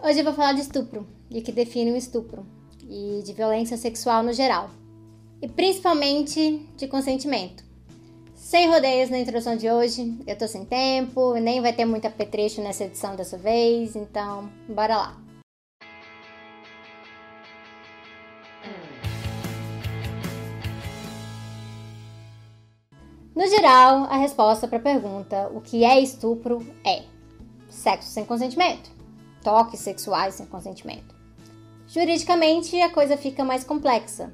Hoje eu vou falar de estupro e o que define um estupro e de violência sexual no geral. E principalmente de consentimento. Sem rodeios na introdução de hoje, eu tô sem tempo, nem vai ter muita apetrecho nessa edição dessa vez, então bora lá. Geral, a resposta para a pergunta o que é estupro é sexo sem consentimento, toques sexuais sem consentimento. Juridicamente, a coisa fica mais complexa.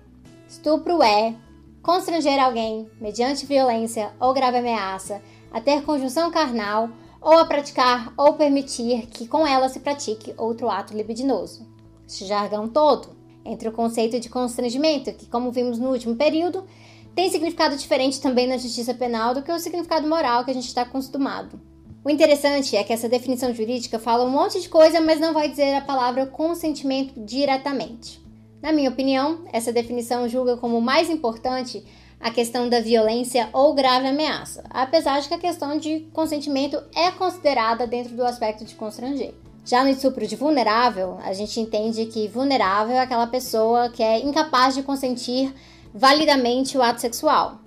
Estupro é constranger alguém, mediante violência ou grave ameaça, a ter conjunção carnal ou a praticar ou permitir que com ela se pratique outro ato libidinoso. Este jargão todo, entre o conceito de constrangimento, que, como vimos no último período, tem significado diferente também na justiça penal do que o significado moral que a gente está acostumado. O interessante é que essa definição jurídica fala um monte de coisa, mas não vai dizer a palavra consentimento diretamente. Na minha opinião, essa definição julga como mais importante a questão da violência ou grave ameaça, apesar de que a questão de consentimento é considerada dentro do aspecto de constranger. Já no estupro de vulnerável, a gente entende que vulnerável é aquela pessoa que é incapaz de consentir validamente o ato sexual.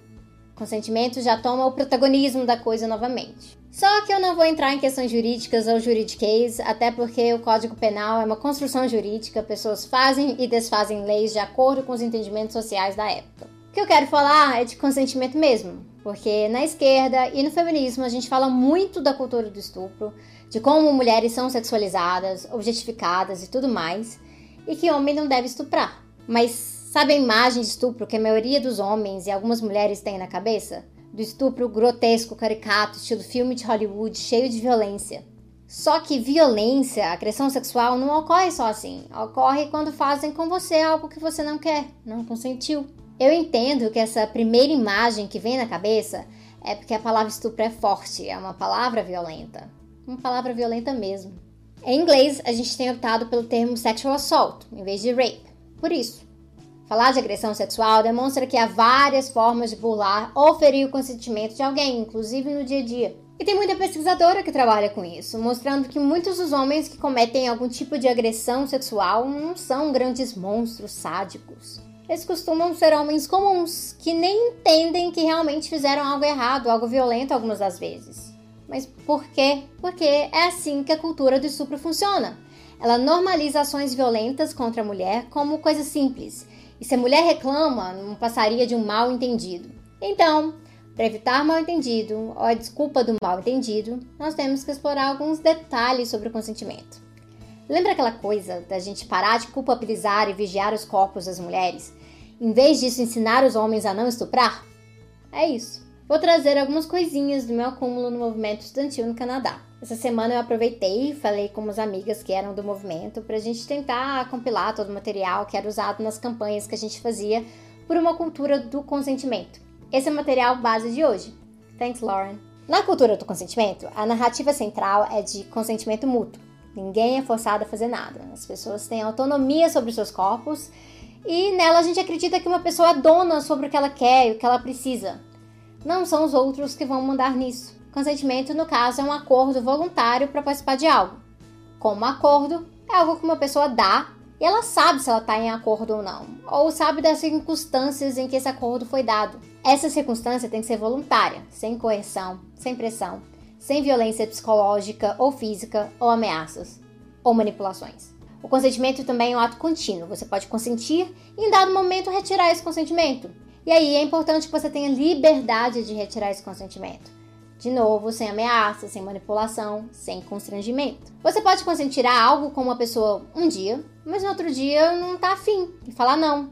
O consentimento já toma o protagonismo da coisa novamente. Só que eu não vou entrar em questões jurídicas ou juridiquês, até porque o Código Penal é uma construção jurídica, pessoas fazem e desfazem leis de acordo com os entendimentos sociais da época. O que eu quero falar é de consentimento mesmo, porque na esquerda e no feminismo a gente fala muito da cultura do estupro, de como mulheres são sexualizadas, objetificadas e tudo mais, e que homem não deve estuprar. Mas Sabe a imagem de estupro que a maioria dos homens e algumas mulheres têm na cabeça? Do estupro grotesco, caricato, estilo filme de Hollywood, cheio de violência. Só que violência, agressão sexual não ocorre só assim. Ocorre quando fazem com você algo que você não quer, não consentiu. Eu entendo que essa primeira imagem que vem na cabeça é porque a palavra estupro é forte, é uma palavra violenta. Uma palavra violenta mesmo. Em inglês, a gente tem optado pelo termo sexual assault em vez de rape. Por isso, Falar de agressão sexual demonstra que há várias formas de burlar ou ferir o consentimento de alguém, inclusive no dia a dia. E tem muita pesquisadora que trabalha com isso, mostrando que muitos dos homens que cometem algum tipo de agressão sexual não são grandes monstros sádicos. Eles costumam ser homens comuns, que nem entendem que realmente fizeram algo errado, algo violento algumas das vezes. Mas por quê? Porque é assim que a cultura do estupro funciona. Ela normaliza ações violentas contra a mulher como coisa simples e se a mulher reclama, não passaria de um mal entendido. Então, para evitar mal entendido ou a desculpa do mal entendido, nós temos que explorar alguns detalhes sobre o consentimento. Lembra aquela coisa da gente parar de culpabilizar e vigiar os corpos das mulheres, em vez disso ensinar os homens a não estuprar? É isso. Vou trazer algumas coisinhas do meu acúmulo no movimento estudantil no Canadá. Essa semana eu aproveitei e falei com umas amigas que eram do movimento para a gente tentar compilar todo o material que era usado nas campanhas que a gente fazia por uma cultura do consentimento. Esse é o material base de hoje. Thanks, Lauren. Na cultura do consentimento, a narrativa central é de consentimento mútuo. Ninguém é forçado a fazer nada. As pessoas têm autonomia sobre seus corpos e nela a gente acredita que uma pessoa é dona sobre o que ela quer e o que ela precisa. Não são os outros que vão mandar nisso. Consentimento, no caso, é um acordo voluntário para participar de algo. Como acordo, é algo que uma pessoa dá e ela sabe se ela está em acordo ou não, ou sabe das circunstâncias em que esse acordo foi dado. Essa circunstância tem que ser voluntária, sem coerção, sem pressão, sem violência psicológica ou física, ou ameaças, ou manipulações. O consentimento também é um ato contínuo. Você pode consentir e, em dado momento, retirar esse consentimento. E aí é importante que você tenha liberdade de retirar esse consentimento. De novo, sem ameaça, sem manipulação, sem constrangimento. Você pode consentir a algo com uma pessoa um dia, mas no outro dia não tá afim e falar não.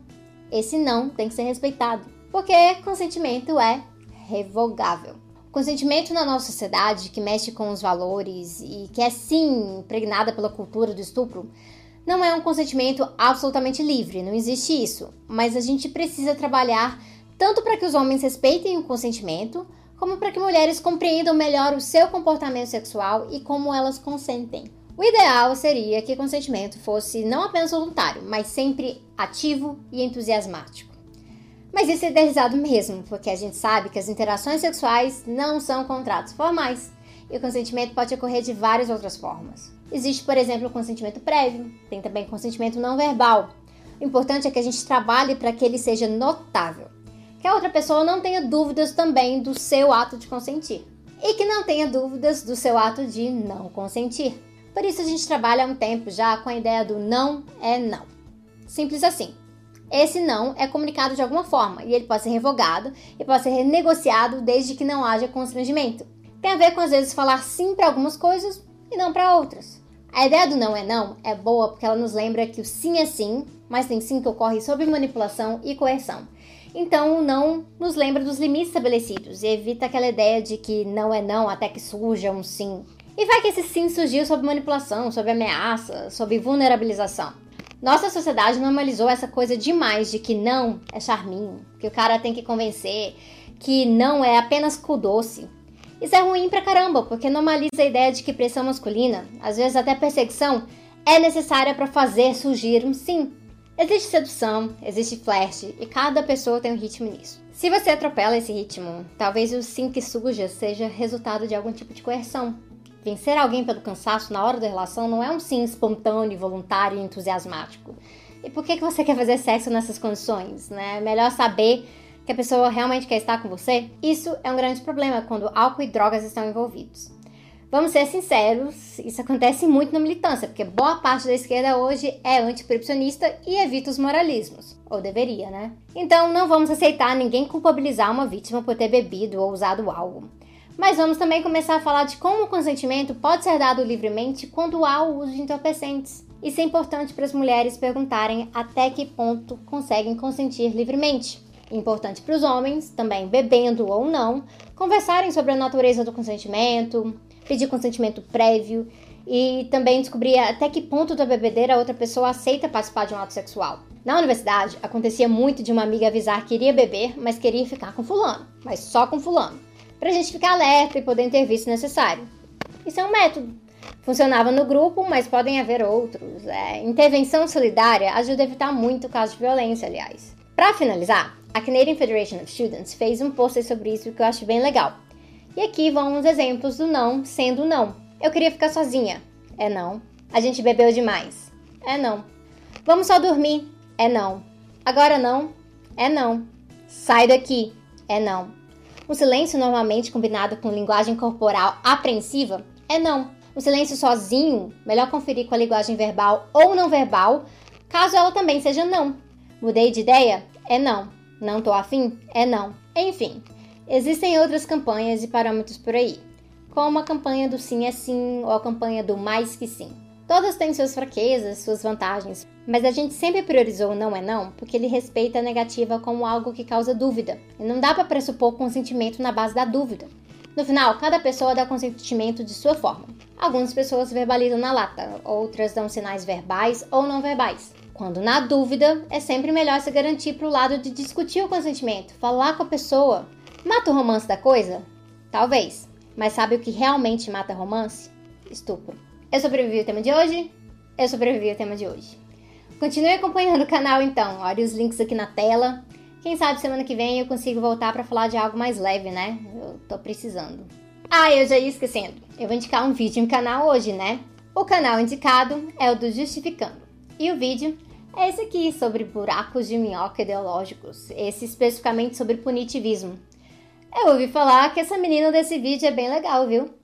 Esse não tem que ser respeitado, porque consentimento é revogável. O consentimento na nossa sociedade, que mexe com os valores e que é sim impregnada pela cultura do estupro, não é um consentimento absolutamente livre, não existe isso. Mas a gente precisa trabalhar tanto para que os homens respeitem o consentimento, como para que mulheres compreendam melhor o seu comportamento sexual e como elas consentem. O ideal seria que o consentimento fosse não apenas voluntário, mas sempre ativo e entusiasmático. Mas isso é idealizado mesmo, porque a gente sabe que as interações sexuais não são contratos formais E o consentimento pode ocorrer de várias outras formas. Existe, por exemplo, o consentimento prévio, tem também consentimento não verbal. O importante é que a gente trabalhe para que ele seja notável, que a outra pessoa não tenha dúvidas também do seu ato de consentir e que não tenha dúvidas do seu ato de não consentir. Por isso a gente trabalha há um tempo já com a ideia do não é não. Simples assim. Esse não é comunicado de alguma forma e ele pode ser revogado e pode ser renegociado desde que não haja constrangimento. Tem a ver com às vezes falar sim para algumas coisas e não para outras. A ideia do não é não é boa porque ela nos lembra que o sim é sim, mas tem sim que ocorre sob manipulação e coerção. Então, não nos lembra dos limites estabelecidos e evita aquela ideia de que não é não até que surja um sim. E vai que esse sim surgiu sob manipulação, sob ameaça, sob vulnerabilização. Nossa sociedade normalizou essa coisa demais de que não é charminho, que o cara tem que convencer, que não é apenas cu doce. Isso é ruim pra caramba, porque normaliza a ideia de que pressão masculina, às vezes até perseguição, é necessária para fazer surgir um sim. Existe sedução, existe flerte e cada pessoa tem um ritmo nisso. Se você atropela esse ritmo, talvez o sim que suja seja resultado de algum tipo de coerção, Vencer alguém pelo cansaço na hora da relação não é um sim espontâneo, voluntário e entusiasmático. E por que, que você quer fazer sexo nessas condições? Né? Melhor saber que a pessoa realmente quer estar com você? Isso é um grande problema quando álcool e drogas estão envolvidos. Vamos ser sinceros, isso acontece muito na militância, porque boa parte da esquerda hoje é antiproibicionista e evita os moralismos. Ou deveria, né? Então não vamos aceitar ninguém culpabilizar uma vítima por ter bebido ou usado algo. Mas vamos também começar a falar de como o consentimento pode ser dado livremente quando há o uso de entorpecentes. Isso é importante para as mulheres perguntarem até que ponto conseguem consentir livremente. Importante para os homens, também bebendo ou não, conversarem sobre a natureza do consentimento, pedir consentimento prévio e também descobrir até que ponto da bebedeira a outra pessoa aceita participar de um ato sexual. Na universidade, acontecia muito de uma amiga avisar que iria beber, mas queria ficar com fulano, mas só com fulano para a gente ficar alerta e poder intervir se necessário. Isso é um método. Funcionava no grupo, mas podem haver outros. É, intervenção solidária ajuda a evitar muito casos de violência, aliás. Para finalizar, a Canadian Federation of Students fez um post sobre isso que eu acho bem legal. E aqui vão os exemplos do não sendo não. Eu queria ficar sozinha. É não. A gente bebeu demais. É não. Vamos só dormir. É não. Agora não. É não. Sai daqui. É não. O silêncio, normalmente combinado com linguagem corporal apreensiva, é não. O silêncio sozinho, melhor conferir com a linguagem verbal ou não verbal, caso ela também seja não. Mudei de ideia? É não. Não tô afim? É não. Enfim, existem outras campanhas e parâmetros por aí, como a campanha do sim é sim ou a campanha do mais que sim. Todas têm suas fraquezas, suas vantagens, mas a gente sempre priorizou o não é não porque ele respeita a negativa como algo que causa dúvida. E não dá para pressupor consentimento na base da dúvida. No final, cada pessoa dá consentimento de sua forma. Algumas pessoas verbalizam na lata, outras dão sinais verbais ou não verbais. Quando na dúvida, é sempre melhor se garantir para o lado de discutir o consentimento, falar com a pessoa. Mata o romance da coisa? Talvez. Mas sabe o que realmente mata romance? Estupro. Eu sobrevivi ao tema de hoje. Eu sobrevivi ao tema de hoje. Continue acompanhando o canal então, olhe os links aqui na tela. Quem sabe semana que vem eu consigo voltar para falar de algo mais leve, né? Eu tô precisando. Ah, eu já ia esquecendo. Eu vou indicar um vídeo no canal hoje, né? O canal indicado é o do Justificando. E o vídeo é esse aqui, sobre buracos de minhoca ideológicos. Esse especificamente sobre punitivismo. Eu ouvi falar que essa menina desse vídeo é bem legal, viu?